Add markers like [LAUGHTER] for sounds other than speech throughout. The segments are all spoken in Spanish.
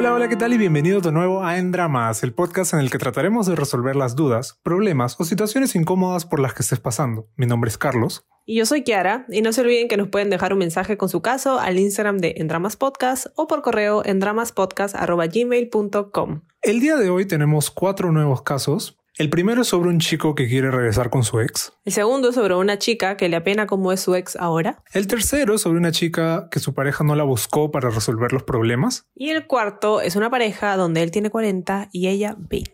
Hola, hola, ¿qué tal? Y bienvenido de nuevo a En Dramas, el podcast en el que trataremos de resolver las dudas, problemas o situaciones incómodas por las que estés pasando. Mi nombre es Carlos. Y yo soy Kiara, y no se olviden que nos pueden dejar un mensaje con su caso al Instagram de Endramas Podcast o por correo endramaspodcast.gmail.com. El día de hoy tenemos cuatro nuevos casos. El primero es sobre un chico que quiere regresar con su ex. El segundo es sobre una chica que le apena cómo es su ex ahora. El tercero es sobre una chica que su pareja no la buscó para resolver los problemas. Y el cuarto es una pareja donde él tiene 40 y ella 20.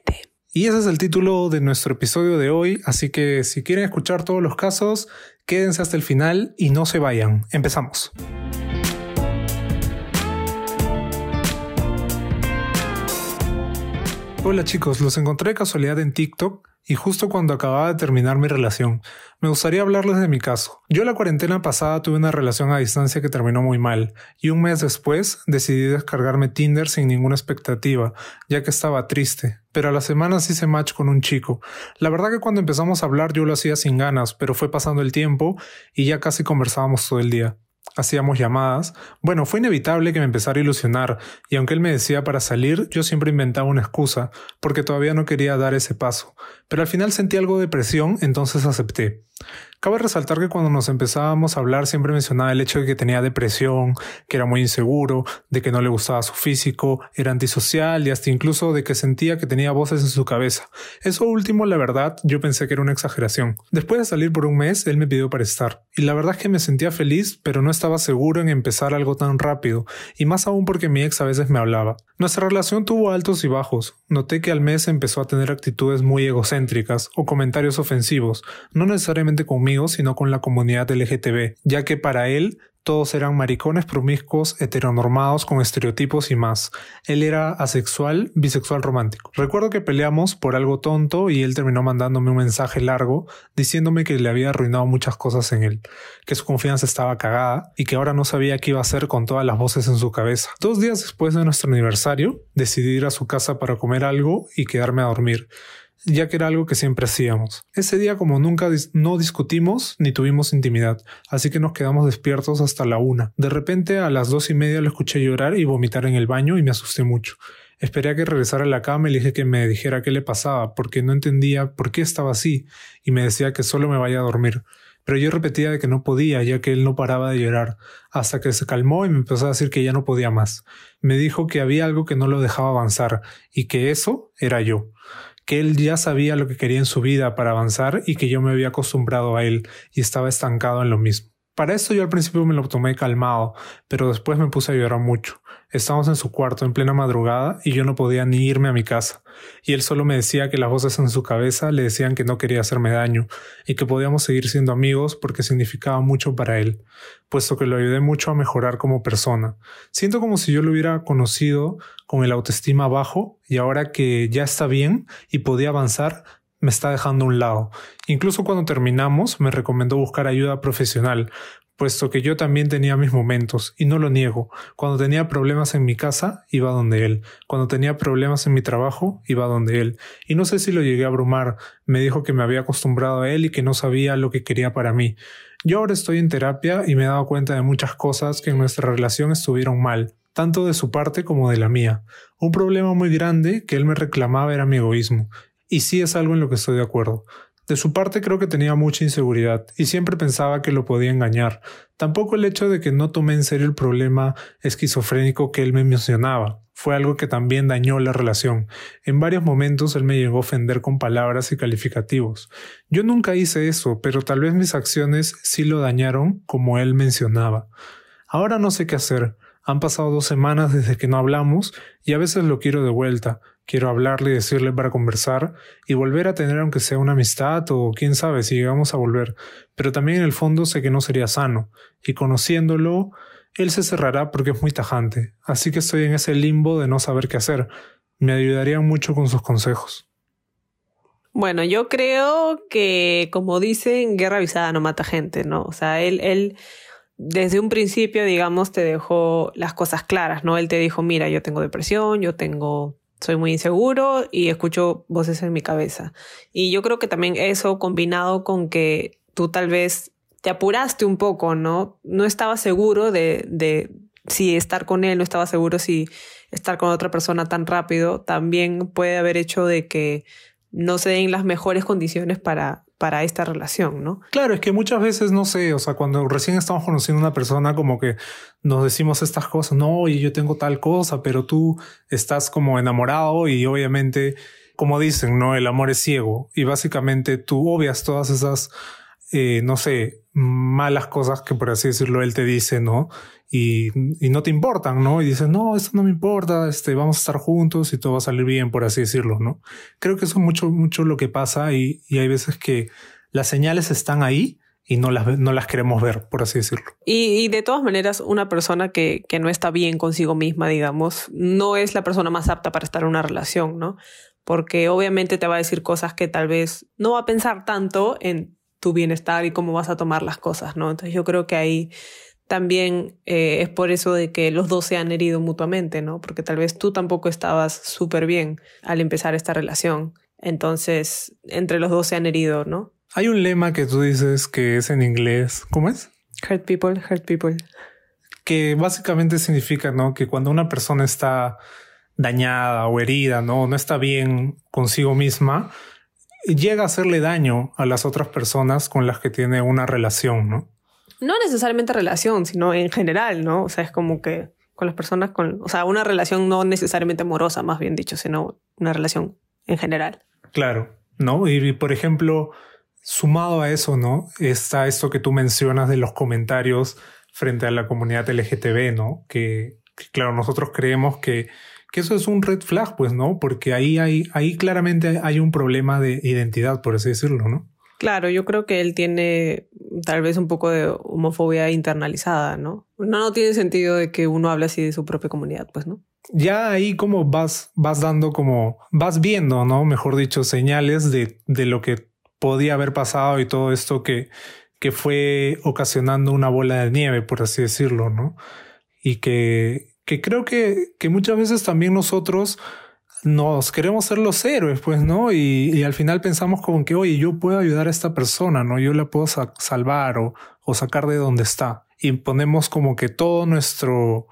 Y ese es el título de nuestro episodio de hoy, así que si quieren escuchar todos los casos, quédense hasta el final y no se vayan. Empezamos. Hola chicos, los encontré de casualidad en TikTok y justo cuando acababa de terminar mi relación. Me gustaría hablarles de mi caso. Yo la cuarentena pasada tuve una relación a distancia que terminó muy mal y un mes después decidí descargarme Tinder sin ninguna expectativa, ya que estaba triste. Pero a la semana hice match con un chico. La verdad que cuando empezamos a hablar yo lo hacía sin ganas, pero fue pasando el tiempo y ya casi conversábamos todo el día hacíamos llamadas, bueno, fue inevitable que me empezara a ilusionar, y aunque él me decía para salir, yo siempre inventaba una excusa, porque todavía no quería dar ese paso. Pero al final sentí algo de presión, entonces acepté. Cabe resaltar que cuando nos empezábamos a hablar siempre mencionaba el hecho de que tenía depresión, que era muy inseguro, de que no le gustaba su físico, era antisocial y hasta incluso de que sentía que tenía voces en su cabeza. Eso último, la verdad, yo pensé que era una exageración. Después de salir por un mes, él me pidió para estar. Y la verdad es que me sentía feliz, pero no estaba seguro en empezar algo tan rápido, y más aún porque mi ex a veces me hablaba. Nuestra relación tuvo altos y bajos. Noté que al mes empezó a tener actitudes muy egocéntricas o comentarios ofensivos, no necesariamente conmigo, sino con la comunidad LGTB, ya que para él todos eran maricones promiscuos, heteronormados, con estereotipos y más. Él era asexual, bisexual romántico. Recuerdo que peleamos por algo tonto y él terminó mandándome un mensaje largo diciéndome que le había arruinado muchas cosas en él, que su confianza estaba cagada y que ahora no sabía qué iba a hacer con todas las voces en su cabeza. Dos días después de nuestro aniversario, decidí ir a su casa para comer algo y quedarme a dormir ya que era algo que siempre hacíamos. Ese día como nunca no discutimos ni tuvimos intimidad, así que nos quedamos despiertos hasta la una. De repente a las dos y media lo escuché llorar y vomitar en el baño y me asusté mucho. Esperé a que regresara a la cama y le dije que me dijera qué le pasaba, porque no entendía por qué estaba así, y me decía que solo me vaya a dormir. Pero yo repetía de que no podía, ya que él no paraba de llorar, hasta que se calmó y me empezó a decir que ya no podía más. Me dijo que había algo que no lo dejaba avanzar, y que eso era yo que él ya sabía lo que quería en su vida para avanzar y que yo me había acostumbrado a él y estaba estancado en lo mismo. Para esto yo al principio me lo tomé calmado, pero después me puse a llorar mucho. Estábamos en su cuarto en plena madrugada y yo no podía ni irme a mi casa. Y él solo me decía que las voces en su cabeza le decían que no quería hacerme daño y que podíamos seguir siendo amigos porque significaba mucho para él, puesto que lo ayudé mucho a mejorar como persona. Siento como si yo lo hubiera conocido con el autoestima bajo y ahora que ya está bien y podía avanzar, me está dejando a un lado. Incluso cuando terminamos, me recomendó buscar ayuda profesional, puesto que yo también tenía mis momentos, y no lo niego. Cuando tenía problemas en mi casa, iba donde él. Cuando tenía problemas en mi trabajo, iba donde él. Y no sé si lo llegué a abrumar. Me dijo que me había acostumbrado a él y que no sabía lo que quería para mí. Yo ahora estoy en terapia y me he dado cuenta de muchas cosas que en nuestra relación estuvieron mal, tanto de su parte como de la mía. Un problema muy grande que él me reclamaba era mi egoísmo, y sí es algo en lo que estoy de acuerdo. De su parte creo que tenía mucha inseguridad y siempre pensaba que lo podía engañar. Tampoco el hecho de que no tomé en serio el problema esquizofrénico que él me mencionaba. Fue algo que también dañó la relación. En varios momentos él me llegó a ofender con palabras y calificativos. Yo nunca hice eso, pero tal vez mis acciones sí lo dañaron como él mencionaba. Ahora no sé qué hacer. Han pasado dos semanas desde que no hablamos y a veces lo quiero de vuelta, Quiero hablarle y decirle para conversar y volver a tener aunque sea una amistad o quién sabe si llegamos a volver, pero también en el fondo sé que no sería sano, y conociéndolo, él se cerrará porque es muy tajante, así que estoy en ese limbo de no saber qué hacer. Me ayudarían mucho con sus consejos. Bueno, yo creo que, como dicen, guerra avisada no mata gente, ¿no? O sea, él, él desde un principio, digamos, te dejó las cosas claras, ¿no? Él te dijo, mira, yo tengo depresión, yo tengo soy muy inseguro y escucho voces en mi cabeza. Y yo creo que también eso combinado con que tú tal vez te apuraste un poco, ¿no? No estabas seguro de, de, si estar con él no estaba seguro si estar con otra persona tan rápido, también puede haber hecho de que no se den las mejores condiciones para, para esta relación, ¿no? Claro, es que muchas veces, no sé, o sea, cuando recién estamos conociendo a una persona, como que nos decimos estas cosas, no, y yo tengo tal cosa, pero tú estás como enamorado y obviamente, como dicen, ¿no? El amor es ciego y básicamente tú obvias todas esas, eh, no sé, malas cosas que por así decirlo él te dice, ¿no? Y, no te importan, ¿no? Y dices, no, esto no me importa, este, vamos a estar juntos y todo va a salir bien, por así decirlo, ¿no? Creo que eso es mucho, mucho lo que pasa y, hay veces que las señales están ahí y no las, no las queremos ver, por así decirlo. Y, de todas maneras, una persona que, que no está bien consigo misma, digamos, no es la persona más apta para estar en una relación, ¿no? Porque obviamente te va a decir cosas que tal vez no va a pensar tanto en tu bienestar y cómo vas a tomar las cosas, ¿no? Entonces yo creo que ahí también eh, es por eso de que los dos se han herido mutuamente, ¿no? Porque tal vez tú tampoco estabas súper bien al empezar esta relación. Entonces, entre los dos se han herido, ¿no? Hay un lema que tú dices que es en inglés. ¿Cómo es? Hurt people, hurt people. Que básicamente significa, ¿no? Que cuando una persona está dañada o herida, ¿no? No está bien consigo misma, llega a hacerle daño a las otras personas con las que tiene una relación, ¿no? No necesariamente relación, sino en general, ¿no? O sea, es como que con las personas, con, o sea, una relación no necesariamente amorosa, más bien dicho, sino una relación en general. Claro, ¿no? Y, por ejemplo, sumado a eso, ¿no? Está esto que tú mencionas de los comentarios frente a la comunidad LGTB, ¿no? Que, claro, nosotros creemos que, que, eso es un red flag, pues, ¿no? Porque ahí, hay, ahí claramente hay un problema de identidad, por así decirlo, ¿no? Claro, yo creo que él tiene tal vez un poco de homofobia internalizada, ¿no? No, tiene sentido de que uno hable así de su propia comunidad, pues, ¿no? Ya ahí como vas, vas dando como, vas viendo, ¿no? Mejor dicho, señales de, de lo que podía haber pasado y todo esto que, que fue ocasionando una bola de nieve, por así decirlo, ¿no? Y que, que creo que, que muchas veces también nosotros nos queremos ser los héroes, pues, ¿no? Y, al final pensamos como que, oye, yo puedo ayudar a esta persona, ¿no? Yo la puedo salvar o, sacar de donde está. Y ponemos como que todo nuestro,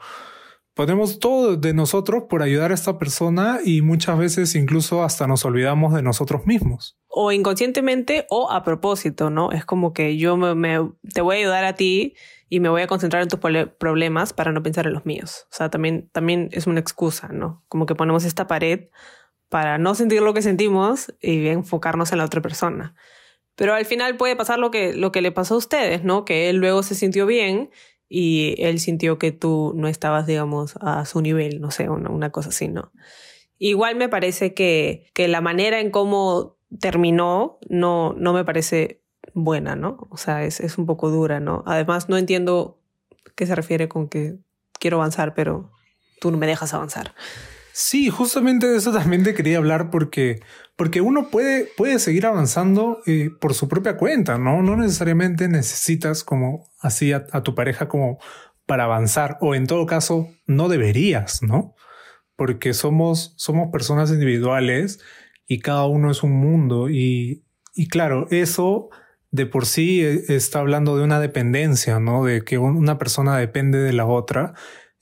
ponemos todo de nosotros por ayudar a esta persona y muchas veces incluso hasta nos olvidamos de nosotros mismos. O inconscientemente o a propósito, ¿no? Es como que yo me, te voy a ayudar a ti y me voy a concentrar en tus problemas para no pensar en los míos. O sea, también, también es una excusa, ¿no? Como que ponemos esta pared para no sentir lo que sentimos y enfocarnos en la otra persona. Pero al final puede pasar lo que, lo que le pasó a ustedes, ¿no? Que él luego se sintió bien y él sintió que tú no estabas, digamos, a su nivel, no sé, una, una cosa así, ¿no? Igual me parece que, que la manera en cómo terminó no, no me parece buena, ¿no? O sea, es, es un poco dura, ¿no? Además, no entiendo qué se refiere con que quiero avanzar, pero tú no me dejas avanzar. Sí, justamente de eso también te quería hablar porque, porque uno puede, puede seguir avanzando eh, por su propia cuenta, ¿no? No necesariamente necesitas como así a, a, tu pareja como para avanzar o en todo caso no deberías, ¿no? Porque somos, somos personas individuales y cada uno es un mundo y, y claro, eso de por sí eh, está hablando de una dependencia, ¿no? De que una persona depende de la otra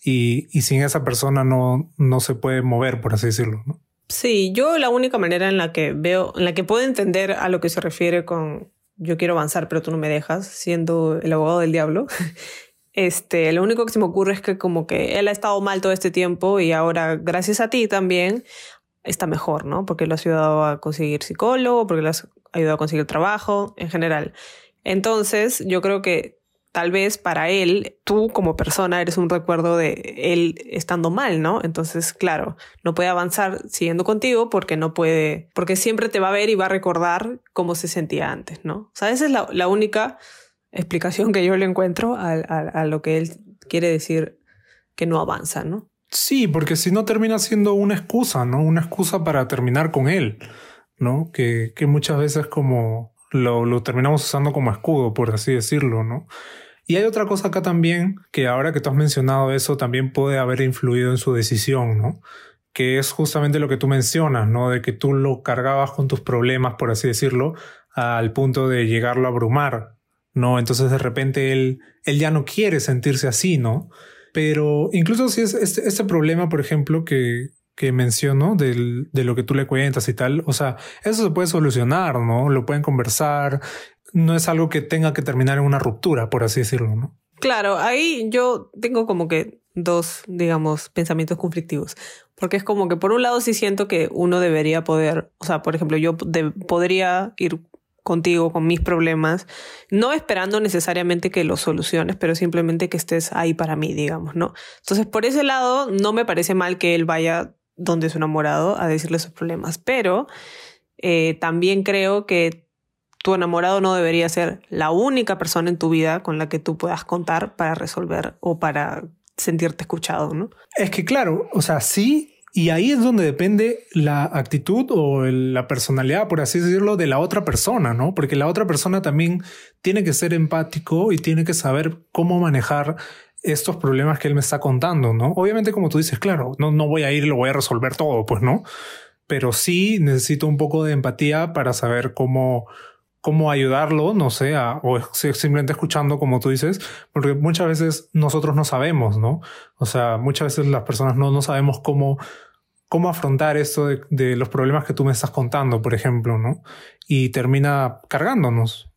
y, y sin esa persona no, no se puede mover, por así decirlo, ¿no? Sí, yo la única manera en la que veo, en la que puedo entender a lo que se refiere con yo quiero avanzar, pero tú no me dejas, siendo el abogado del diablo, [LAUGHS] este, lo único que se me ocurre es que como que él ha estado mal todo este tiempo y ahora, gracias a ti también, está mejor, ¿no? Porque lo has ayudado a conseguir psicólogo, porque lo has ayudado a conseguir trabajo, en general. Entonces, yo creo que tal vez para él, tú como persona eres un recuerdo de él estando mal, ¿no? Entonces, claro, no puede avanzar siguiendo contigo porque no puede, porque siempre te va a ver y va a recordar cómo se sentía antes, ¿no? O sea, esa es la, única explicación que yo le encuentro a, a lo que él quiere decir que no avanza, ¿no? Sí, porque si no termina siendo una excusa, ¿no? Una excusa para terminar con él, ¿no? Que, que muchas veces como lo, lo terminamos usando como escudo, por así decirlo, ¿no? Y hay otra cosa acá también, que ahora que tú has mencionado eso, también puede haber influido en su decisión, ¿no? Que es justamente lo que tú mencionas, ¿no? De que tú lo cargabas con tus problemas, por así decirlo, al punto de llegarlo a abrumar, ¿no? Entonces de repente él, él ya no quiere sentirse así, ¿no? Pero incluso si es este, este problema, por ejemplo, que, que menciono del, de lo que tú le cuentas y tal, o sea, eso se puede solucionar, ¿no? Lo pueden conversar, no es algo que tenga que terminar en una ruptura, por así decirlo, ¿no? Claro, ahí yo tengo como que dos, digamos, pensamientos conflictivos. Porque es como que por un lado sí siento que uno debería poder, o sea, por ejemplo, yo podría ir contigo con mis problemas, no esperando necesariamente que los soluciones, pero simplemente que estés ahí para mí, digamos, ¿no? Entonces, por ese lado, no me parece mal que él vaya donde su enamorado a decirle sus problemas, pero eh, también creo que tu enamorado no debería ser la única persona en tu vida con la que tú puedas contar para resolver o para sentirte escuchado, ¿no? Es que claro, o sea, sí, y ahí es donde depende la actitud o la personalidad, por así decirlo, de la otra persona, ¿no? Porque la otra persona también tiene que ser empático y tiene que saber cómo manejar estos problemas que él me está contando, ¿no? Obviamente, como tú dices, claro, no, no voy a ir lo voy a resolver todo, pues no. Pero sí necesito un poco de empatía para saber cómo, cómo ayudarlo, no sé, o simplemente escuchando como tú dices, porque muchas veces nosotros no sabemos, ¿no? O sea, muchas veces las personas no, no sabemos cómo, cómo afrontar esto de, de, los problemas que tú me estás contando, por ejemplo, ¿no? Y termina cargándonos.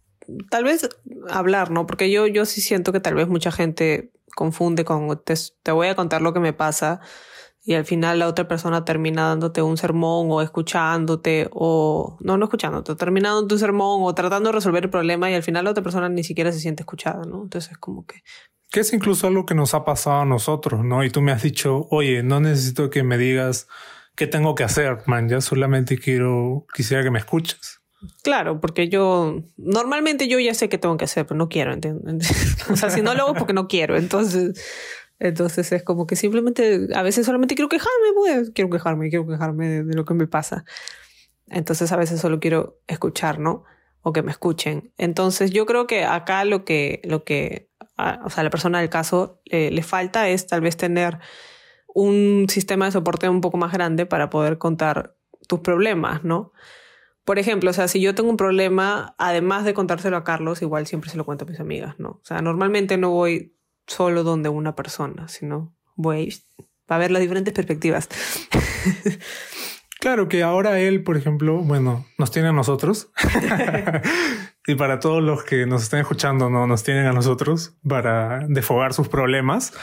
Tal vez hablar, ¿no? Porque yo, yo sí siento que tal vez mucha gente confunde con te, te voy a contar lo que me pasa y al final la otra persona termina dándote un sermón o escuchándote o no, no escuchándote, terminando tu sermón o tratando de resolver el problema y al final la otra persona ni siquiera se siente escuchada, ¿no? Entonces es como que... Que es incluso algo que nos ha pasado a nosotros, ¿no? Y tú me has dicho, oye, no necesito que me digas qué tengo que hacer, man, ya solamente quiero, quisiera que me escuches. Claro, porque yo normalmente yo ya sé qué tengo que hacer, pero no quiero, ¿entiendes? [LAUGHS] o sea, si no lo hago porque no quiero, entonces entonces es como que simplemente, a veces solamente quiero quejarme, pues, quiero quejarme, quiero quejarme de, lo que me pasa. Entonces a veces solo quiero escuchar, ¿no? O que me escuchen. Entonces yo creo que acá lo que, lo que, o sea, la persona del caso eh, le falta es tal vez tener un sistema de soporte un poco más grande para poder contar tus problemas, ¿no? Por ejemplo, o sea, si yo tengo un problema, además de contárselo a Carlos, igual siempre se lo cuento a mis amigas, ¿no? O sea, normalmente no voy solo donde una persona, sino voy a ver las diferentes perspectivas. [LAUGHS] Claro que ahora él, por ejemplo, bueno, nos tiene a nosotros. [LAUGHS] y para todos los que nos estén escuchando, no nos tienen a nosotros para defogar sus problemas.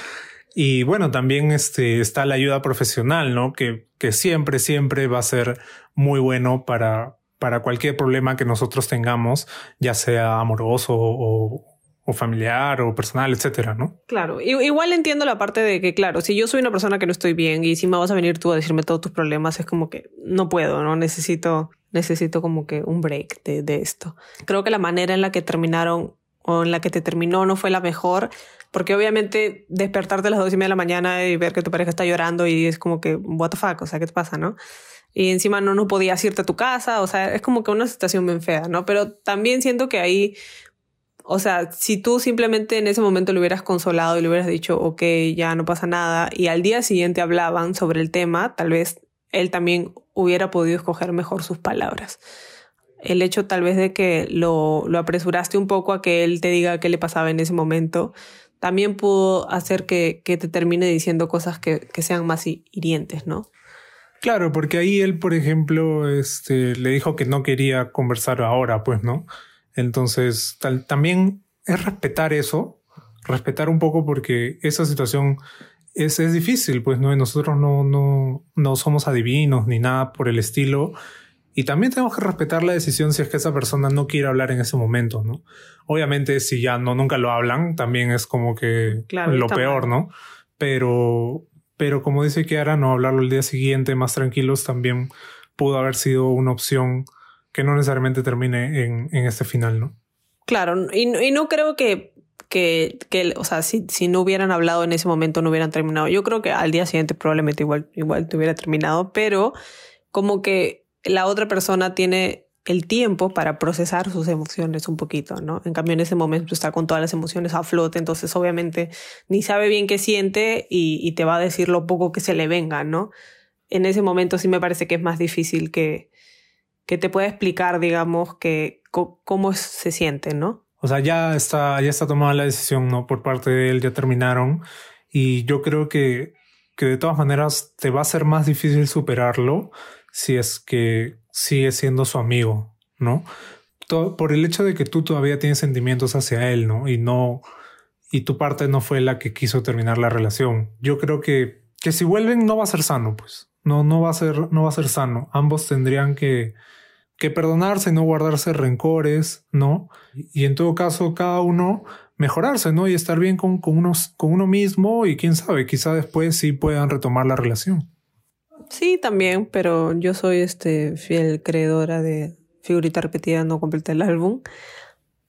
Y bueno, también este, está la ayuda profesional, ¿no? Que, que siempre, siempre va a ser muy bueno para, para cualquier problema que nosotros tengamos, ya sea amoroso o, familiar o personal, etcétera, ¿no? Claro, igual entiendo la parte de que, claro, si yo soy una persona que no estoy bien y si me vas a venir tú a decirme todos tus problemas, es como que no puedo, ¿no? Necesito, necesito como que un break de, de esto. Creo que la manera en la que terminaron o en la que te terminó no fue la mejor, porque obviamente despertarte a las dos y media de la mañana y ver que tu pareja está llorando y es como que, what the fuck, o sea, ¿qué te pasa, no? Y encima no, no podías irte a tu casa, o sea, es como que una situación bien fea, ¿no? Pero también siento que ahí o sea, si tú simplemente en ese momento le hubieras consolado y le hubieras dicho, ok, ya no pasa nada, y al día siguiente hablaban sobre el tema, tal vez él también hubiera podido escoger mejor sus palabras. El hecho tal vez de que lo, lo apresuraste un poco a que él te diga qué le pasaba en ese momento, también pudo hacer que, que te termine diciendo cosas que, que sean más hirientes, ¿no? Claro, porque ahí él, por ejemplo, este, le dijo que no quería conversar ahora, pues, ¿no? Entonces, también es respetar eso, respetar un poco porque esa situación es, es difícil, pues, ¿no? Y nosotros no, no, no somos adivinos ni nada por el estilo. Y también tenemos que respetar la decisión si es que esa persona no quiere hablar en ese momento, ¿no? Obviamente, si ya no nunca lo hablan, también es como que lo peor, ¿no? Pero, pero como dice Kiara, no hablarlo el día siguiente más tranquilos también pudo haber sido una opción que no necesariamente termine en, este final, ¿no? Claro, y, y no creo que, que, que, o sea, si, si no hubieran hablado en ese momento no hubieran terminado. Yo creo que al día siguiente probablemente igual, igual te hubiera terminado, pero como que la otra persona tiene el tiempo para procesar sus emociones un poquito, ¿no? En cambio, en ese momento está con todas las emociones a flote, entonces obviamente ni sabe bien qué siente y, y te va a decir lo poco que se le venga, ¿no? En ese momento sí me parece que es más difícil que, que te pueda explicar, digamos, que cómo se siente, ¿no? O sea, ya está, ya está tomada la decisión, ¿no? Por parte de él, ya terminaron. Y yo creo que, que de todas maneras te va a ser más difícil superarlo si es que sigue siendo su amigo, ¿no? por el hecho de que tú todavía tienes sentimientos hacia él, ¿no? Y no, y tu parte no fue la que quiso terminar la relación. Yo creo que, que si vuelven no va a ser sano, pues. No, no va a ser, no va a ser sano. Ambos tendrían que, que perdonarse, no guardarse rencores, ¿no? Y en todo caso, cada uno mejorarse, ¿no? Y estar bien con, con, unos, con uno mismo y quién sabe, quizá después sí puedan retomar la relación. Sí, también, pero yo soy este fiel creedora de figurita repetida no completa el álbum.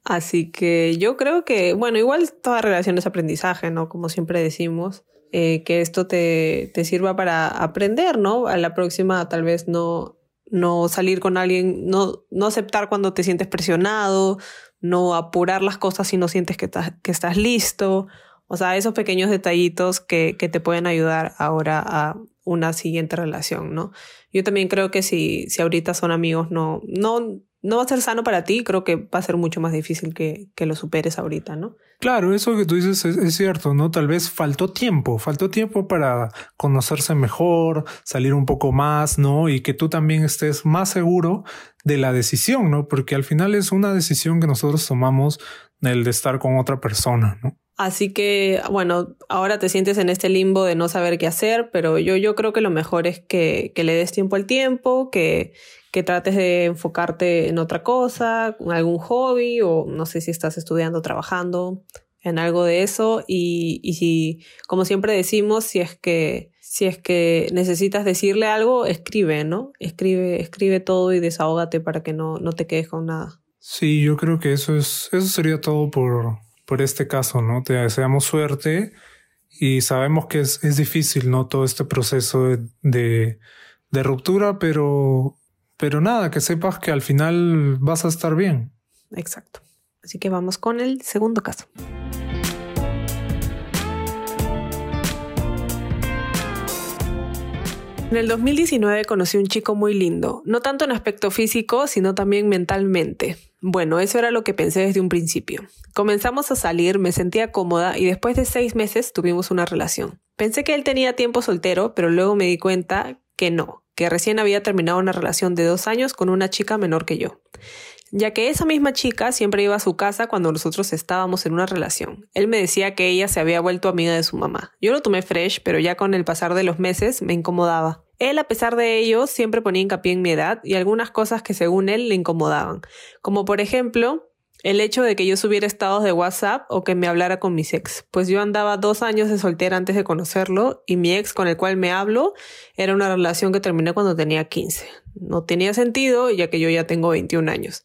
Así que yo creo que, bueno, igual toda relación es aprendizaje, ¿no? Como siempre decimos. Eh, que esto te, te, sirva para aprender, ¿no? A la próxima tal vez no, no salir con alguien, no, no aceptar cuando te sientes presionado, no apurar las cosas si no sientes que, que estás listo. O sea, esos pequeños detallitos que, que te pueden ayudar ahora a una siguiente relación, ¿no? Yo también creo que si, si ahorita son amigos, no, no, no va a ser sano para ti, creo que va a ser mucho más difícil que, que lo superes ahorita, ¿no? Claro, eso que tú dices es, cierto, ¿no? Tal vez faltó tiempo, faltó tiempo para conocerse mejor, salir un poco más, ¿no? Y que tú también estés más seguro de la decisión, ¿no? Porque al final es una decisión que nosotros tomamos el de estar con otra persona, ¿no? Así que, bueno, ahora te sientes en este limbo de no saber qué hacer, pero yo, yo creo que lo mejor es que, que le des tiempo al tiempo, que, que trates de enfocarte en otra cosa, en algún hobby o no sé si estás estudiando, trabajando en algo de eso y, y si, como siempre decimos, si es que si es que necesitas decirle algo, escribe, ¿no? Escribe, escribe todo y desahógate para que no, no te quedes con nada. Sí, yo creo que eso es, eso sería todo por, por este caso, ¿no? Te deseamos suerte y sabemos que es, difícil, ¿no? Todo este proceso de, de, de ruptura, pero pero nada, que sepas que al final vas a estar bien. Exacto. Así que vamos con el segundo caso. En el 2019 conocí un chico muy lindo, no tanto en aspecto físico, sino también mentalmente. Bueno, eso era lo que pensé desde un principio. Comenzamos a salir, me sentía cómoda y después de seis meses tuvimos una relación. Pensé que él tenía tiempo soltero, pero luego me di cuenta que no, que recién había terminado una relación de dos años con una chica menor que yo. Ya que esa misma chica siempre iba a su casa cuando nosotros estábamos en una relación. Él me decía que ella se había vuelto amiga de su mamá. Yo lo tomé fresh, pero ya con el pasar de los meses me incomodaba. Él, a pesar de ello, siempre ponía hincapié en mi edad y algunas cosas que según él le incomodaban. Como por ejemplo, el hecho de que yo subiera estados de WhatsApp o que me hablara con mis ex, pues yo andaba dos años de soltera antes de conocerlo y mi ex con el cual me hablo era una relación que terminé cuando tenía 15. No tenía sentido ya que yo ya tengo 21 años.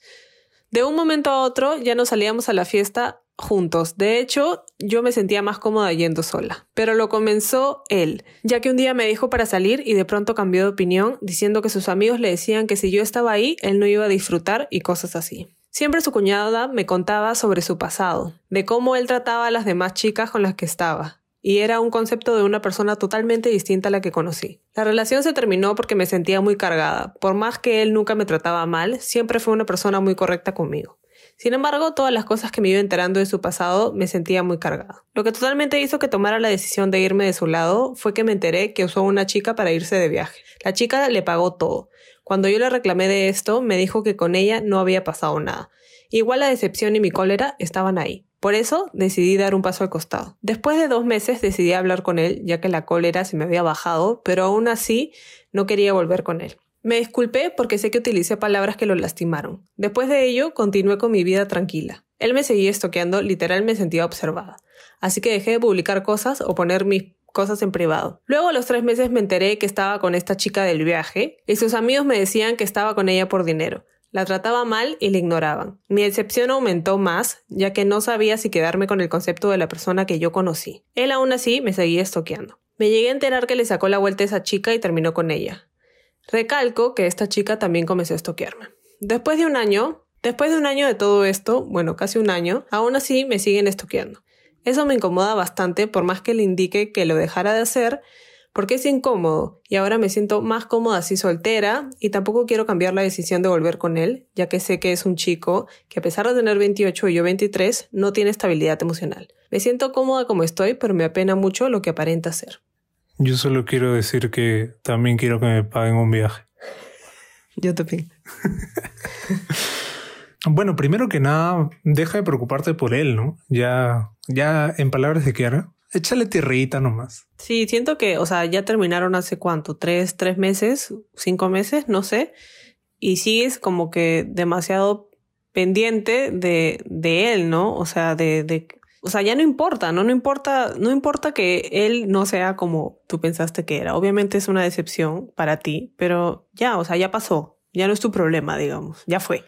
De un momento a otro ya no salíamos a la fiesta juntos. De hecho, yo me sentía más cómoda yendo sola. Pero lo comenzó él, ya que un día me dijo para salir y de pronto cambió de opinión, diciendo que sus amigos le decían que si yo estaba ahí, él no iba a disfrutar y cosas así. Siempre su cuñada me contaba sobre su pasado, de cómo él trataba a las demás chicas con las que estaba, y era un concepto de una persona totalmente distinta a la que conocí. La relación se terminó porque me sentía muy cargada. Por más que él nunca me trataba mal, siempre fue una persona muy correcta conmigo. Sin embargo, todas las cosas que me iba enterando de su pasado me sentía muy cargada. Lo que totalmente hizo que tomara la decisión de irme de su lado fue que me enteré que usó una chica para irse de viaje. La chica le pagó todo. Cuando yo le reclamé de esto, me dijo que con ella no había pasado nada. Igual la decepción y mi cólera estaban ahí. Por eso decidí dar un paso al costado. Después de dos meses decidí hablar con él, ya que la cólera se me había bajado, pero aún así no quería volver con él. Me disculpé porque sé que utilicé palabras que lo lastimaron. Después de ello, continué con mi vida tranquila. Él me seguía estoqueando, literal me sentía observada. Así que dejé de publicar cosas o poner mis cosas en privado. Luego a los tres meses me enteré que estaba con esta chica del viaje y sus amigos me decían que estaba con ella por dinero. La trataba mal y la ignoraban. Mi decepción aumentó más, ya que no sabía si quedarme con el concepto de la persona que yo conocí. Él aún así me seguía estoqueando. Me llegué a enterar que le sacó la vuelta esa chica y terminó con ella. Recalco que esta chica también comenzó a estoquearme. Después de un año, después de un año de todo esto, bueno, casi un año, aún así me siguen estoqueando. Eso me incomoda bastante por más que le indique que lo dejara de hacer, porque es incómodo y ahora me siento más cómoda así soltera y tampoco quiero cambiar la decisión de volver con él, ya que sé que es un chico que a pesar de tener 28 y yo 23 no tiene estabilidad emocional. Me siento cómoda como estoy, pero me apena mucho lo que aparenta ser. Yo solo quiero decir que también quiero que me paguen un viaje. Yo también. [LAUGHS] bueno, primero que nada, deja de preocuparte por él, ¿no? Ya, ya en palabras de Kiara, échale tierrita nomás. Sí, siento que, o sea, ya terminaron hace cuánto, tres, tres meses, cinco meses, no sé, y sigues como que demasiado pendiente de, de él, ¿no? O sea, de, de, o sea, ya no importa, ¿no? No importa, no importa que él no sea como tú pensaste que era. Obviamente es una decepción para ti, pero ya, o sea, ya pasó. Ya no es tu problema, digamos. Ya fue.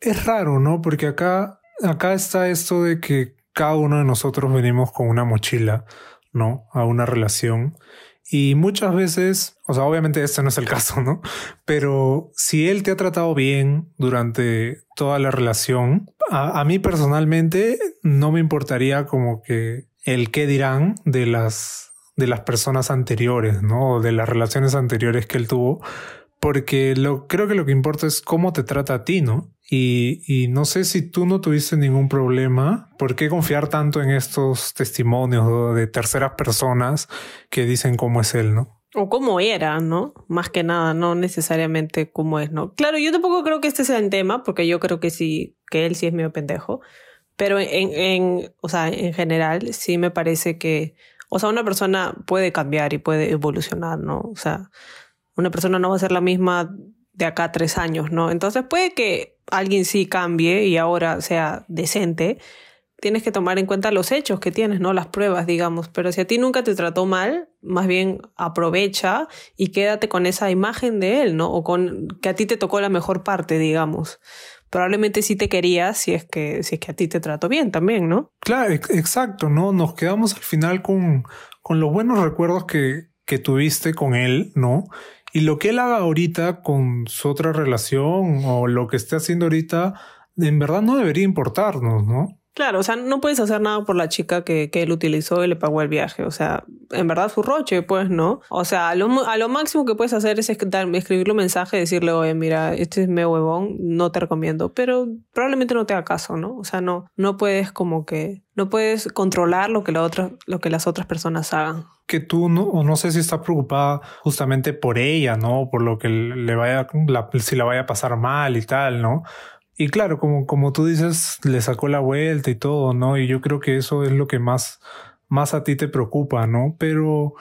Es raro, ¿no? Porque acá, acá está esto de que cada uno de nosotros venimos con una mochila, ¿no? A una relación. Y muchas veces, o sea, obviamente este no es el [LAUGHS] caso, ¿no? Pero si él te ha tratado bien durante toda la relación, a, mí personalmente no me importaría como que el qué dirán de las, de las personas anteriores, ¿no? O de las relaciones anteriores que él tuvo, porque lo, creo que lo que importa es cómo te trata a ti, ¿no? Y, y, no sé si tú no tuviste ningún problema, ¿por qué confiar tanto en estos testimonios de terceras personas que dicen cómo es él, ¿no? O cómo era, ¿no? Más que nada, no necesariamente cómo es, ¿no? Claro, yo tampoco creo que este sea el tema, porque yo creo que sí, que él sí es medio pendejo. Pero en, en, o sea, en general, sí me parece que, o sea, una persona puede cambiar y puede evolucionar, ¿no? O sea, una persona no va a ser la misma de acá a tres años, ¿no? Entonces puede que alguien sí cambie y ahora sea decente. Tienes que tomar en cuenta los hechos que tienes, ¿no? Las pruebas, digamos. Pero si a ti nunca te trató mal, más bien aprovecha y quédate con esa imagen de él, ¿no? O con que a ti te tocó la mejor parte, digamos. Probablemente sí te quería si es que, si es que a ti te trató bien también, ¿no? Claro, exacto, ¿no? Nos quedamos al final con, con los buenos recuerdos que, que tuviste con él, ¿no? Y lo que él haga ahorita con su otra relación o lo que esté haciendo ahorita, en verdad no debería importarnos, ¿no? Claro, o sea, no puedes hacer nada por la chica que, que él utilizó y le pagó el viaje. O sea, en verdad su roche, pues, ¿no? O sea, a lo, a lo máximo que puedes hacer es escribirle un mensaje y decirle, oye, mira, este es mi huevón, no te recomiendo. Pero probablemente no te haga caso, ¿no? O sea, no, no puedes como que, no puedes controlar lo que, la otra, lo que las otras personas hagan que tú no, no sé si está preocupada justamente por ella, ¿no? Por lo que le vaya, si la vaya a pasar mal y tal, ¿no? Y claro, como, como tú dices, le sacó la vuelta y todo, ¿no? Y yo creo que eso es lo que más, más a ti te preocupa, ¿no? Pero,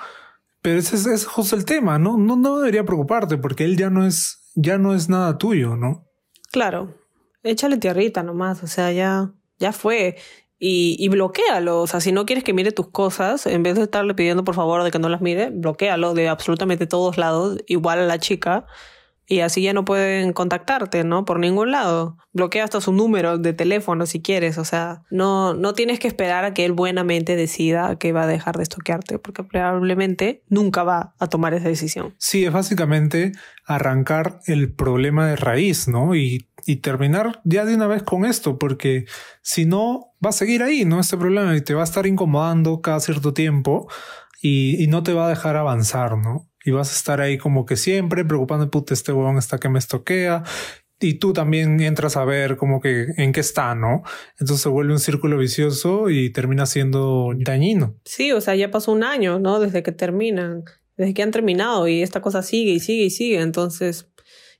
pero ese es, justo el tema, ¿no? ¿no? No debería preocuparte porque él ya no es, ya no es nada tuyo, ¿no? Claro. Échale tierrita nomás, o sea, ya, ya fue. Y, y bloquealo, o sea, si no quieres que mire tus cosas, en vez de estarle pidiendo por favor de que no las mire, bloquealo de absolutamente todos lados, igual a la chica y así ya no pueden contactarte, ¿no? Por ningún lado. Bloquea hasta su número de teléfono si quieres, o sea, no, no tienes que esperar a que él buenamente decida que va a dejar de estoquearte, porque probablemente nunca va a tomar esa decisión. Sí, es básicamente arrancar el problema de raíz, ¿no? Y, y terminar ya de una vez con esto, porque si no, va a seguir ahí, ¿no? Este problema y te va a estar incomodando cada cierto tiempo y, y no te va a dejar avanzar, ¿no? y vas a estar ahí como que siempre preocupando, puta, este huevón está que me estoquea. Y tú también entras a ver como que en qué está, ¿no? Entonces se vuelve un círculo vicioso y termina siendo dañino. Sí, o sea, ya pasó un año, ¿no? Desde que terminan, desde que han terminado y esta cosa sigue y sigue y sigue. Entonces,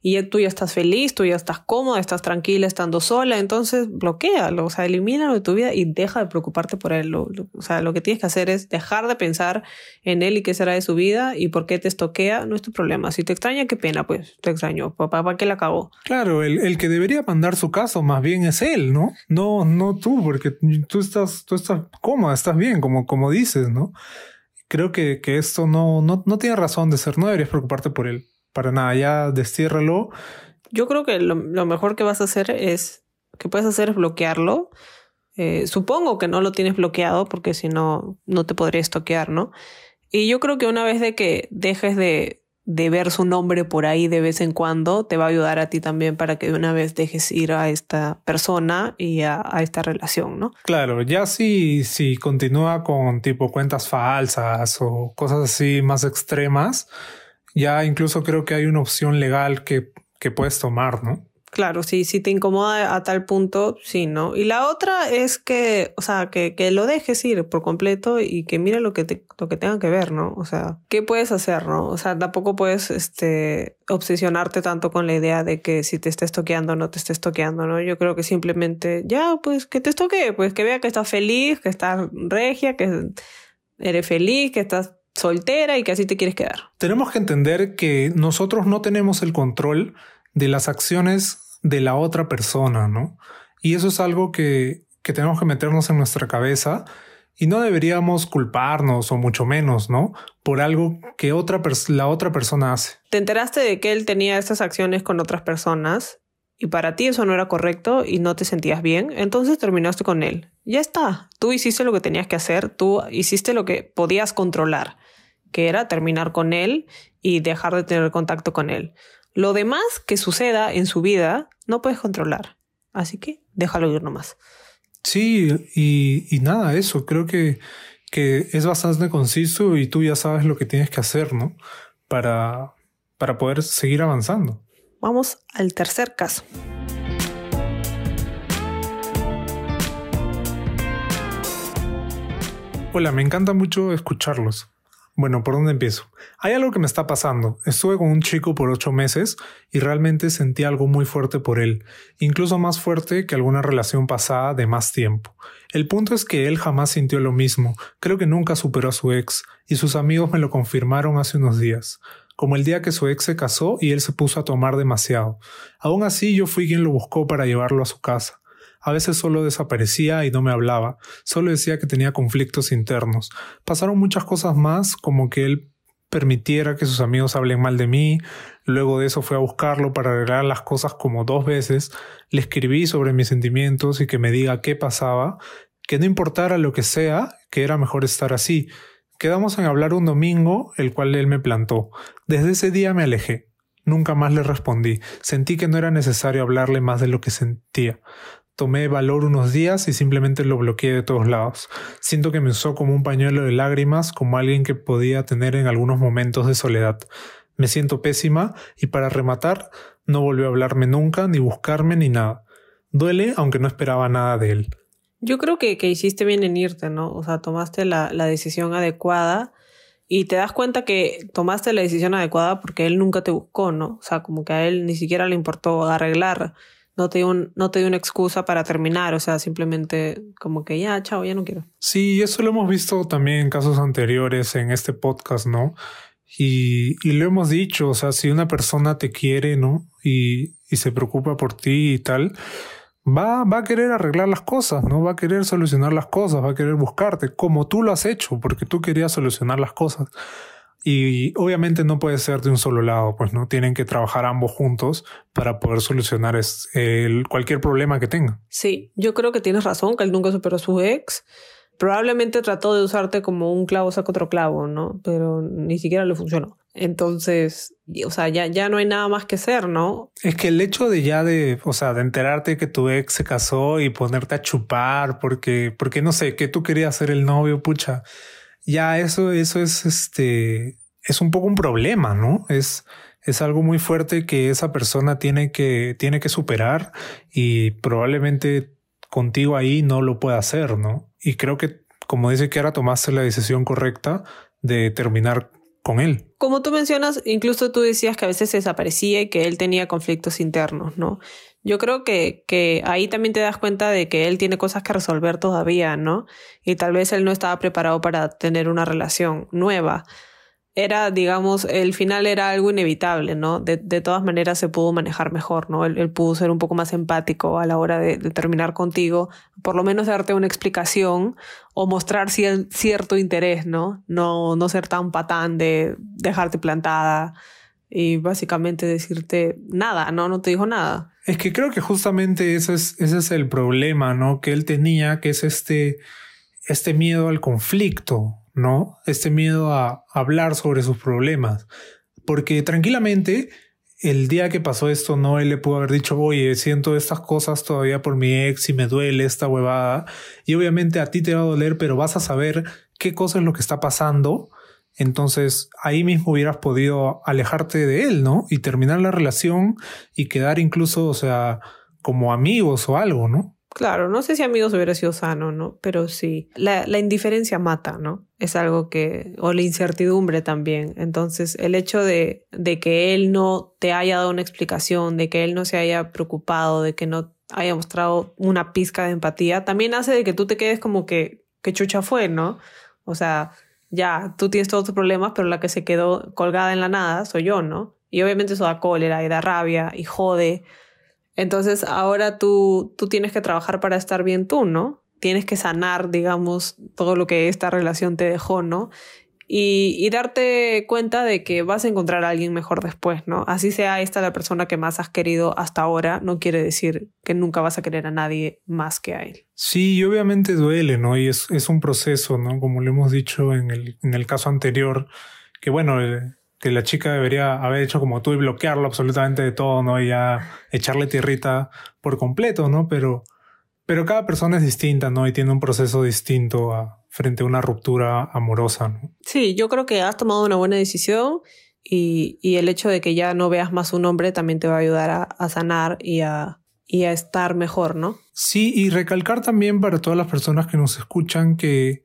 y tú ya estás feliz, tú ya estás cómoda, estás tranquila estando sola, entonces bloquealo, o sea, elimínalo de tu vida y deja de preocuparte por él. o sea, lo que tienes que hacer es dejar de pensar en él y qué será de su vida y por qué te estoquea, no es tu problema. Si te extraña, qué pena, pues te extraño. Papá, ¿para qué la acabó? Claro, el, el, que debería mandar su caso más bien es él, ¿no? No, no tú, porque tú estás, tú estás cómoda, estás bien, como, como dices, ¿no? Creo que, que esto no, no, no tiene razón de ser, no deberías preocuparte por él para nada, ya destiérralo. Yo creo que lo, mejor que vas a hacer es, que puedes hacer es bloquearlo. Eh, supongo que no lo tienes bloqueado porque si no, no te podría estoquear, ¿no? Y yo creo que una vez de que dejes de, de ver su nombre por ahí de vez en cuando, te va a ayudar a ti también para que de una vez dejes ir a esta persona y a, a esta relación, ¿no? Claro, ya si, si continúa con tipo cuentas falsas o cosas así más extremas, ya incluso creo que hay una opción legal que, que puedes tomar, ¿no? Claro, sí, si te incomoda a tal punto, sí, ¿no? Y la otra es que, o sea, que, que lo dejes ir por completo y que mire lo que, te, lo que tenga que ver, ¿no? O sea, ¿qué puedes hacer, no? O sea, tampoco puedes este, obsesionarte tanto con la idea de que si te estés toqueando o no te estés toqueando, ¿no? Yo creo que simplemente, ya, pues que te toque, pues que vea que estás feliz, que estás regia, que eres feliz, que estás soltera y que así te quieres quedar. Tenemos que entender que nosotros no tenemos el control de las acciones de la otra persona, ¿no? Y eso es algo que, que tenemos que meternos en nuestra cabeza y no deberíamos culparnos o mucho menos, ¿no? Por algo que otra la otra persona hace. Te enteraste de que él tenía estas acciones con otras personas y para ti eso no era correcto y no te sentías bien, entonces terminaste con él. Ya está, tú hiciste lo que tenías que hacer, tú hiciste lo que podías controlar, que era terminar con él y dejar de tener contacto con él. Lo demás que suceda en su vida no puedes controlar. Así que déjalo ir nomás. Sí, y, nada, eso. Creo que, que es bastante conciso y tú ya sabes lo que tienes que hacer, ¿no? Para, para poder seguir avanzando. Vamos al tercer caso. Hola, me encanta mucho escucharlos. Bueno, ¿por dónde empiezo? Hay algo que me está pasando. Estuve con un chico por ocho meses y realmente sentí algo muy fuerte por él, incluso más fuerte que alguna relación pasada de más tiempo. El punto es que él jamás sintió lo mismo, creo que nunca superó a su ex, y sus amigos me lo confirmaron hace unos días, como el día que su ex se casó y él se puso a tomar demasiado. Aún así yo fui quien lo buscó para llevarlo a su casa. A veces solo desaparecía y no me hablaba, solo decía que tenía conflictos internos. Pasaron muchas cosas más, como que él permitiera que sus amigos hablen mal de mí, luego de eso fue a buscarlo para arreglar las cosas como dos veces, le escribí sobre mis sentimientos y que me diga qué pasaba, que no importara lo que sea, que era mejor estar así. Quedamos en hablar un domingo, el cual él me plantó. Desde ese día me alejé. Nunca más le respondí. Sentí que no era necesario hablarle más de lo que sentía. Tomé valor unos días y simplemente lo bloqueé de todos lados. Siento que me usó como un pañuelo de lágrimas, como alguien que podía tener en algunos momentos de soledad. Me siento pésima y para rematar, no volvió a hablarme nunca, ni buscarme, ni nada. Duele, aunque no esperaba nada de él. Yo creo que, que hiciste bien en irte, ¿no? O sea, tomaste la, la decisión adecuada y te das cuenta que tomaste la decisión adecuada porque él nunca te buscó, ¿no? O sea, como que a él ni siquiera le importó arreglar no te, un, no te dio una excusa para terminar, o sea, simplemente como que ya, chao, ya no quiero. Sí, eso lo hemos visto también en casos anteriores en este podcast, ¿no? Y, y lo hemos dicho, o sea, si una persona te quiere, ¿no? Y, y se preocupa por ti y tal, va, va a querer arreglar las cosas, ¿no? Va a querer solucionar las cosas, va a querer buscarte, como tú lo has hecho, porque tú querías solucionar las cosas. Y obviamente no puede ser de un solo lado, pues no tienen que trabajar ambos juntos para poder solucionar el, cualquier problema que tenga. Sí, yo creo que tienes razón, que él nunca superó a su ex. Probablemente trató de usarte como un clavo saca otro clavo, ¿no? Pero ni siquiera le funcionó. Entonces, o sea, ya, ya no hay nada más que hacer, ¿no? Es que el hecho de ya de, o sea, de enterarte que tu ex se casó y ponerte a chupar porque, porque no sé, que tú querías ser el novio, pucha ya eso, eso es este, es un poco un problema, ¿no? Es, es algo muy fuerte que esa persona tiene que, tiene que superar y probablemente contigo ahí no lo pueda hacer, ¿no? Y creo que, como dice que ahora tomaste la decisión correcta de terminar con él. Como tú mencionas, incluso tú decías que a veces desaparecía y que él tenía conflictos internos, ¿no? Yo creo que, que ahí también te das cuenta de que él tiene cosas que resolver todavía, ¿no? Y tal vez él no estaba preparado para tener una relación nueva era, digamos, el final era algo inevitable, ¿no? De, de todas maneras se pudo manejar mejor, ¿no? Él, pudo ser un poco más empático a la hora de, terminar contigo, por lo menos darte una explicación o mostrar cierto interés, ¿no? ¿no? No ser tan patán de dejarte plantada y básicamente decirte nada, ¿no? No te dijo nada. Es que creo que justamente ese es, ese es el problema, ¿no? Que él tenía, que es este, este miedo al conflicto, ¿no? Este miedo a hablar sobre sus problemas. Porque tranquilamente, el día que pasó esto, no, él le pudo haber dicho, oye, siento estas cosas todavía por mi ex y me duele esta huevada. Y obviamente a ti te va a doler, pero vas a saber qué cosa es lo que está pasando entonces ahí mismo hubieras podido alejarte de él, ¿no? Y terminar la relación y quedar incluso, o sea, como amigos o algo, ¿no? Claro, no sé si amigos hubiera sido sano, ¿no? Pero sí, la, la, indiferencia mata, ¿no? Es algo que, o la incertidumbre también. Entonces, el hecho de, de que él no te haya dado una explicación, de que él no se haya preocupado, de que no haya mostrado una pizca de empatía, también hace de que tú te quedes como que, que chucha fue, ¿no? O sea, ya, tú tienes todos tus problemas, pero la que se quedó colgada en la nada soy yo, ¿no? Y obviamente eso da cólera y da rabia y jode. Entonces ahora tú, tú tienes que trabajar para estar bien tú, ¿no? Tienes que sanar, digamos, todo lo que esta relación te dejó, ¿no? Y, darte cuenta de que vas a encontrar a alguien mejor después, ¿no? Así sea esta la persona que más has querido hasta ahora, no quiere decir que nunca vas a querer a nadie más que a él. Sí, y obviamente duele, ¿no? Y es, es un proceso, ¿no? Como le hemos dicho en el, en el caso anterior, que bueno, eh, que la chica debería haber hecho como tú y bloquearlo absolutamente de todo, ¿no? Y ya echarle tierrita por completo, ¿no? Pero, pero cada persona es distinta, ¿no? Y tiene un proceso distinto a, frente a una ruptura amorosa, ¿no? Sí, yo creo que has tomado una buena decisión y, y el hecho de que ya no veas más un hombre también te va a ayudar a, a sanar y a, y a estar mejor, ¿no? Sí, y recalcar también para todas las personas que nos escuchan que,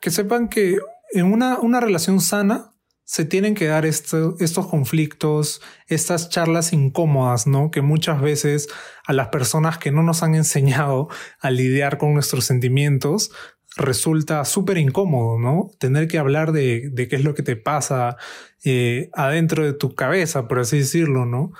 que sepan que en una, una relación sana se tienen que dar estos conflictos, estas charlas incómodas, ¿no? Que muchas veces a las personas que no nos han enseñado a lidiar con nuestros sentimientos resulta súper incómodo, ¿no? Tener que hablar de, qué es lo que te pasa eh, adentro de tu cabeza, por así decirlo, ¿no?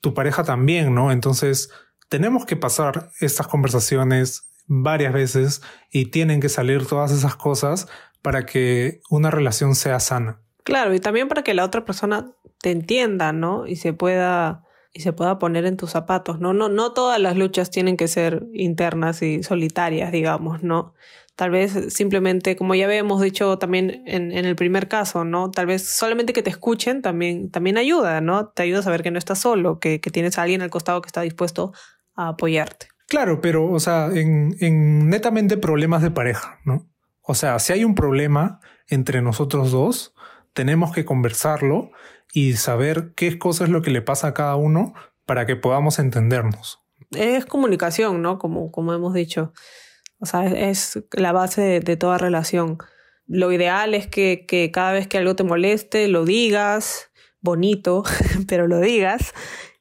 Tu pareja también, ¿no? Entonces, tenemos que pasar estas conversaciones varias veces y tienen que salir todas esas cosas para que una relación sea sana. Claro, y también para que la otra persona te entienda, ¿no? Y se pueda y se pueda poner en tus zapatos, ¿no? No, no todas las luchas tienen que ser internas y solitarias, digamos, ¿no? Tal vez simplemente, como ya habíamos dicho también en, en, el primer caso, ¿no? Tal vez solamente que te escuchen también, también ayuda, ¿no? Te ayuda a saber que no estás solo, que, que tienes a alguien al costado que está dispuesto a apoyarte. Claro, pero, o sea, en, en netamente problemas de pareja, ¿no? O sea, si hay un problema entre nosotros dos, tenemos que conversarlo y saber qué cosa es lo que le pasa a cada uno para que podamos entendernos. Es comunicación, ¿no? Como, como hemos dicho. O sea, es la base de, de toda relación. Lo ideal es que, que, cada vez que algo te moleste, lo digas, bonito, [LAUGHS] pero lo digas.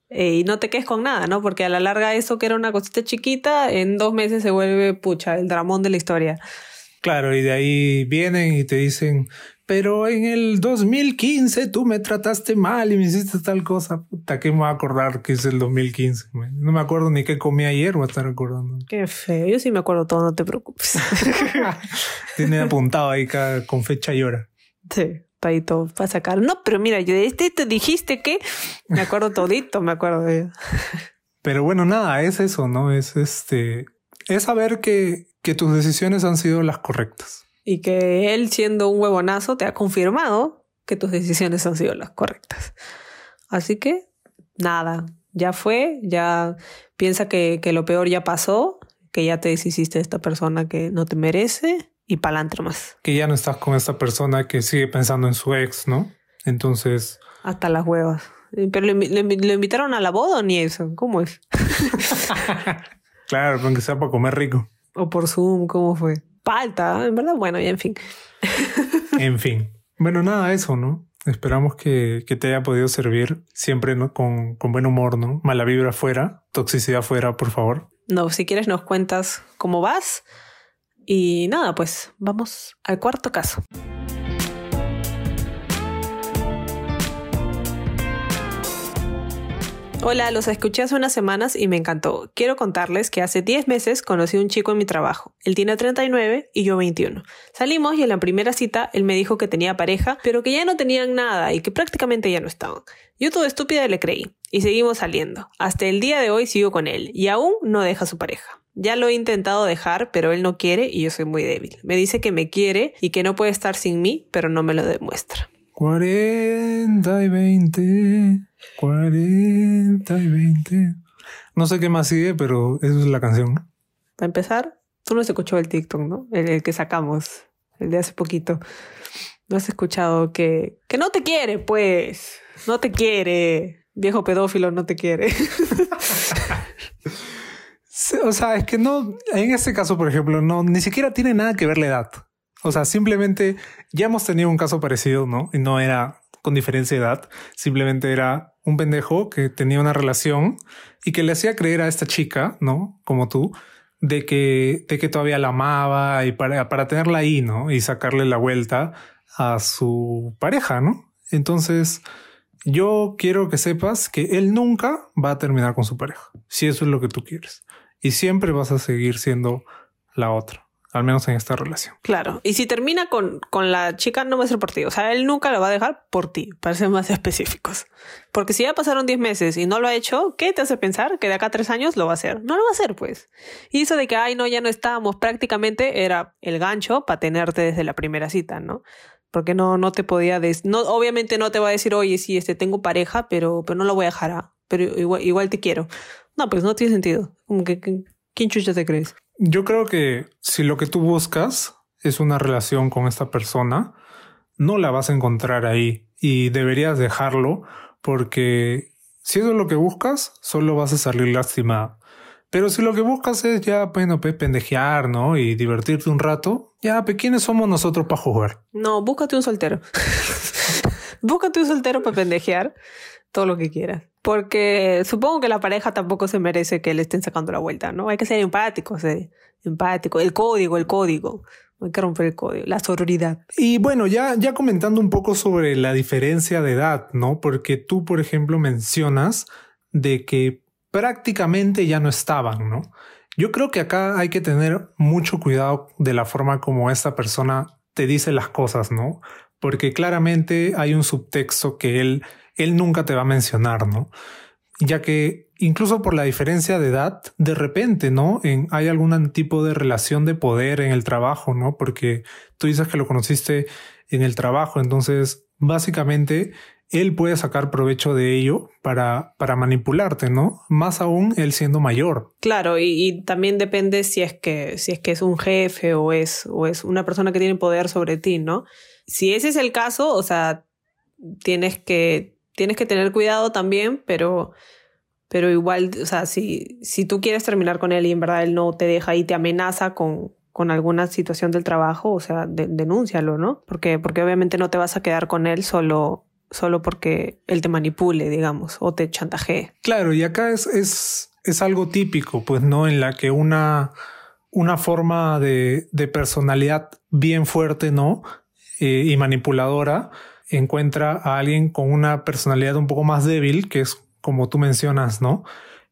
Eh, y no te quedes con nada, ¿no? Porque a la larga eso que era una cosita chiquita, en dos meses se vuelve, pucha, el dramón de la historia. Claro, y de ahí vienen y te dicen, pero en el 2015 tú me trataste mal y me hiciste tal cosa. Puta, ¿qué me va a acordar que es el 2015? No me acuerdo ni qué comí ayer, voy a estar acordando. Qué feo, yo sí me acuerdo todo, no te preocupes. [LAUGHS] Tiene apuntado ahí con fecha y hora. Sí, para todo, para sacar. No, pero mira, yo de este te dijiste que me acuerdo todito, me acuerdo de Pero bueno, nada, es eso, ¿no? Es este, es saber que, que tus decisiones han sido las correctas y que él siendo un huevonazo te ha confirmado que tus decisiones han sido las correctas. Así que, nada, ya fue, ya piensa que, que lo peor ya pasó, que ya te deshiciste de esta persona que no te merece y pa'lante más. Que ya no estás con esta persona que sigue pensando en su ex, ¿no? Entonces... Hasta las huevas. Pero le, le, le invitaron a la boda ni eso. ¿Cómo es? [LAUGHS] claro, aunque sea para comer rico. O por Zoom, ¿cómo fue? Falta, en verdad, bueno, y en fin. [LAUGHS] en fin. Bueno, nada, eso, ¿no? Esperamos que, que te haya podido servir siempre ¿no? con, con buen humor, ¿no? Mala vibra fuera, toxicidad fuera, por favor. No, si quieres nos cuentas cómo vas. Y nada, pues vamos al cuarto caso. Hola, los escuché hace unas semanas y me encantó. Quiero contarles que hace 10 meses conocí a un chico en mi trabajo. Él tiene 39 y yo 21. Salimos y en la primera cita él me dijo que tenía pareja, pero que ya no tenían nada y que prácticamente ya no estaban. Yo todo estúpida le creí y seguimos saliendo. Hasta el día de hoy sigo con él y aún no deja su pareja. Ya lo he intentado dejar, pero él no quiere y yo soy muy débil. Me dice que me quiere y que no puede estar sin mí, pero no me lo demuestra. 40 y 20. 40 y 20. No sé qué más sigue, pero esa es la canción. Para empezar, tú no se escuchó el TikTok, ¿no? El, el, que sacamos, el de hace poquito. ¿No has escuchado que, que no te quiere, pues? No te quiere. Viejo pedófilo no te quiere. [LAUGHS] o sea, es que no, en este caso, por ejemplo, no, ni siquiera tiene nada que ver la edad. O sea, simplemente ya hemos tenido un caso parecido, ¿no? Y no era con diferencia de edad, simplemente era un pendejo que tenía una relación y que le hacía creer a esta chica, ¿no? Como tú, de que, de que todavía la amaba y para, para tenerla ahí, ¿no? Y sacarle la vuelta a su pareja, ¿no? Entonces, yo quiero que sepas que él nunca va a terminar con su pareja, si eso es lo que tú quieres. Y siempre vas a seguir siendo la otra al menos en esta relación. Claro. Y si termina con, con la chica, no va a ser por ti. O sea, él nunca lo va a dejar por ti, para ser más [LAUGHS] específicos. Porque si ya pasaron 10 meses y no lo ha hecho, ¿qué te hace pensar que de acá a 3 años lo va a hacer? No lo va a hacer, pues. Y eso de que, ay, no, ya no estábamos, prácticamente era el gancho para tenerte desde la primera cita, ¿no? Porque no, no te podía decir, no, obviamente no te va a decir, oye, sí, este, tengo pareja, pero, pero no lo voy a dejar, ¿ah? pero igual, igual te quiero. No, pues no tiene sentido. Como que, ¿quién chucha te crees? Yo creo que si lo que tú buscas es una relación con esta persona, no la vas a encontrar ahí y deberías dejarlo porque si eso es lo que buscas, solo vas a salir lastimada. Pero si lo que buscas es ya, bueno, pendejear, ¿no? Y divertirte un rato, ya, ¿quiénes somos nosotros para jugar? No, búscate un soltero. [LAUGHS] búscate un soltero para pendejear todo lo que quieras. Porque supongo que la pareja tampoco se merece que le estén sacando la vuelta, ¿no? Hay que ser empáticos, ¿eh? empático. El código, el código. Hay que romper el código, la sororidad. Y bueno, ya, ya comentando un poco sobre la diferencia de edad, ¿no? Porque tú, por ejemplo, mencionas de que prácticamente ya no estaban, ¿no? Yo creo que acá hay que tener mucho cuidado de la forma como esta persona te dice las cosas, ¿no? Porque claramente hay un subtexto que él él nunca te va a mencionar, ¿no? Ya que incluso por la diferencia de edad, de repente, ¿no? En, hay algún tipo de relación de poder en el trabajo, ¿no? Porque tú dices que lo conociste en el trabajo, entonces básicamente él puede sacar provecho de ello para, para manipularte, ¿no? Más aún él siendo mayor. Claro, y, y, también depende si es que, si es que es un jefe o es, o es una persona que tiene poder sobre ti, ¿no? Si ese es el caso, o sea, tienes que tienes que tener cuidado también, pero, pero igual, o sea, si, si tú quieres terminar con él y en verdad él no te deja y te amenaza con, con alguna situación del trabajo, o sea, denúncialo, ¿no? Porque, porque obviamente no te vas a quedar con él solo, solo porque él te manipule, digamos, o te chantajee. Claro, y acá es, es, es algo típico, pues, ¿no? En la que una, una forma de, de personalidad bien fuerte, ¿no? Eh, y manipuladora, encuentra a alguien con una personalidad un poco más débil, que es como tú mencionas, ¿no?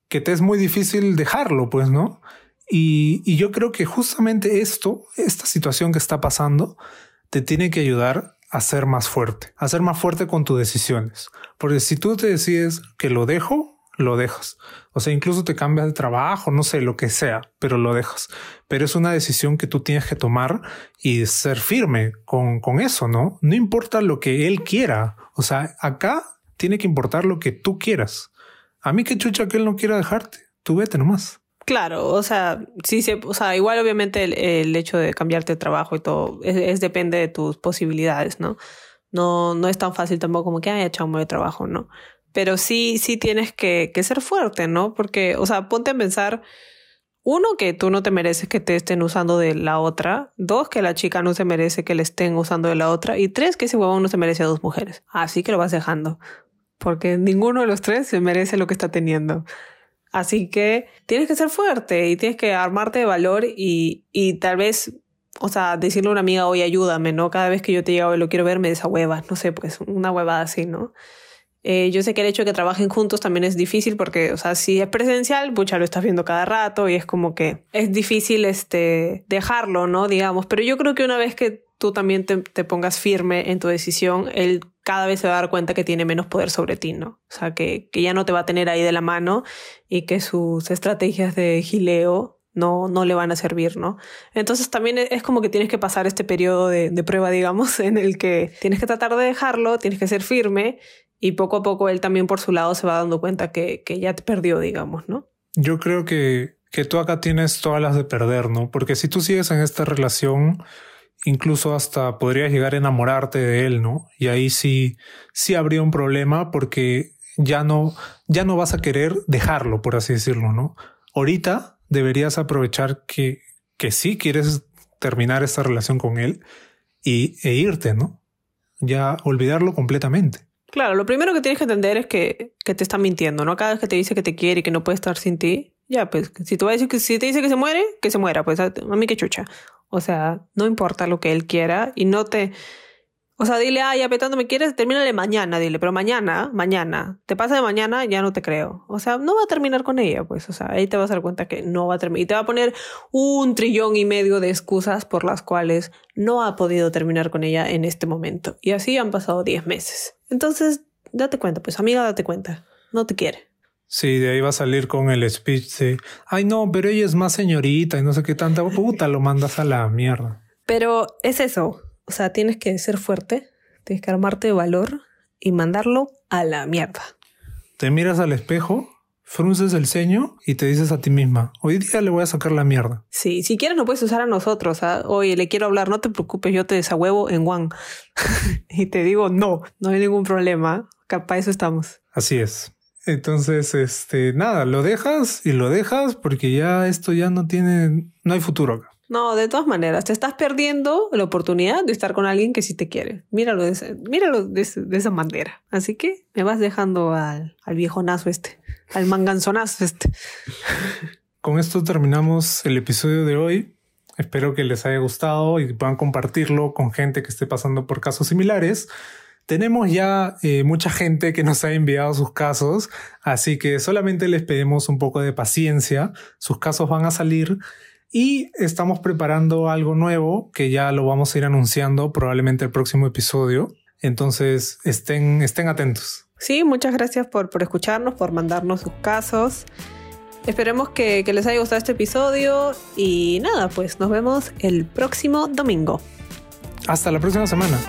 Que te es muy difícil dejarlo, pues, ¿no? Y, y yo creo que justamente esto, esta situación que está pasando, te tiene que ayudar a ser más fuerte, a ser más fuerte con tus decisiones. Porque si tú te decides que lo dejo, lo dejas. O sea, incluso te cambias de trabajo, no sé, lo que sea, pero lo dejas. Pero es una decisión que tú tienes que tomar y ser firme con, con eso, ¿no? No importa lo que él quiera. O sea, acá tiene que importar lo que tú quieras. A mí qué chucha que él no quiera dejarte. Tú vete nomás. Claro, o sea, sí o sea, igual obviamente el, hecho de cambiarte de trabajo y todo es, depende de tus posibilidades, ¿no? No, no es tan fácil tampoco como que haya chamo de trabajo, ¿no? Pero sí, sí tienes que, ser fuerte, ¿no? Porque, o sea, ponte a pensar, uno, que tú no te mereces que te estén usando de la otra. Dos, que la chica no se merece que le estén usando de la otra. Y tres, que ese huevón no se merece a dos mujeres. Así que lo vas dejando. Porque ninguno de los tres se merece lo que está teniendo. Así que tienes que ser fuerte y tienes que armarte de valor y, y tal vez, o sea, decirle a una amiga, oye, ayúdame, ¿no? Cada vez que yo te diga, hoy lo quiero ver, me desahuevas. No sé, pues una huevada así, ¿no? Eh, yo sé que el hecho de que trabajen juntos también es difícil porque, o sea, si es presencial, pucha, lo estás viendo cada rato y es como que es difícil este, dejarlo, ¿no? Digamos, pero yo creo que una vez que tú también te, te, pongas firme en tu decisión, él cada vez se va a dar cuenta que tiene menos poder sobre ti, ¿no? O sea, que, que ya no te va a tener ahí de la mano y que sus estrategias de gileo no, no le van a servir, ¿no? Entonces también es como que tienes que pasar este periodo de, de, prueba, digamos, [LAUGHS] en el que tienes que tratar de dejarlo, tienes que ser firme y poco a poco él también por su lado se va dando cuenta que, que ya te perdió, digamos, ¿no? Yo creo que, que tú acá tienes todas las de perder, ¿no? Porque si tú sigues en esta relación incluso hasta podrías llegar a enamorarte de él, ¿no? Y ahí sí, sí habría un problema porque ya no, ya no vas a querer dejarlo, por así decirlo, ¿no? Ahorita deberías aprovechar que, que sí quieres terminar esta relación con él y, e irte, ¿no? Ya olvidarlo completamente. Claro, lo primero que tienes que entender es que, que te está mintiendo, ¿no? Cada vez que te dice que te quiere y que no puede estar sin ti, ya, pues, si, tú vas a decir que, si te dice que se muere, que se muera, pues a, a mí que chucha. O sea, no importa lo que él quiera y no te... O sea, dile, ay, apetando me quieres, termínale mañana, dile, pero mañana, mañana, te pasa de mañana, ya no te creo. O sea, no va a terminar con ella, pues, o sea, ahí te vas a dar cuenta que no va a terminar. Y te va a poner un trillón y medio de excusas por las cuales no ha podido terminar con ella en este momento. Y así han pasado 10 meses. Entonces, date cuenta, pues, amiga, date cuenta, no te quiere. Sí, de ahí va a salir con el speech de, ay no, pero ella es más señorita y no sé qué tanta puta, lo mandas a la mierda. Pero es eso, o sea, tienes que ser fuerte, tienes que armarte de valor y mandarlo a la mierda. Te miras al espejo, frunces el ceño y te dices a ti misma, hoy día le voy a sacar la mierda. Sí, si quieres no puedes usar a nosotros, ¿ah? oye, le quiero hablar, no te preocupes, yo te desahuevo en One. [LAUGHS] y te digo, no, no hay ningún problema, para eso estamos. Así es. Entonces, este, nada, lo dejas y lo dejas porque ya esto ya no tiene, no hay futuro acá. No, de todas maneras, te estás perdiendo la oportunidad de estar con alguien que sí te quiere. Míralo de, ese- míralo de esa manera. Así que me vas dejando al, al viejonazo este, al manganzonazo este. [LAUGHS] Con esto terminamos el episodio de hoy. Espero que les haya gustado y puedan compartirlo con gente que esté pasando por casos similares. Tenemos ya eh, mucha gente que nos ha enviado sus casos, así que solamente les pedimos un poco de paciencia. Sus casos van a salir y estamos preparando algo nuevo que ya lo vamos a ir anunciando probablemente el próximo episodio. Entonces estén, estén atentos. Sí, muchas gracias por, por escucharnos, por mandarnos sus casos. Esperemos que, que les haya gustado este episodio y nada, pues nos vemos el próximo domingo. Hasta la próxima semana.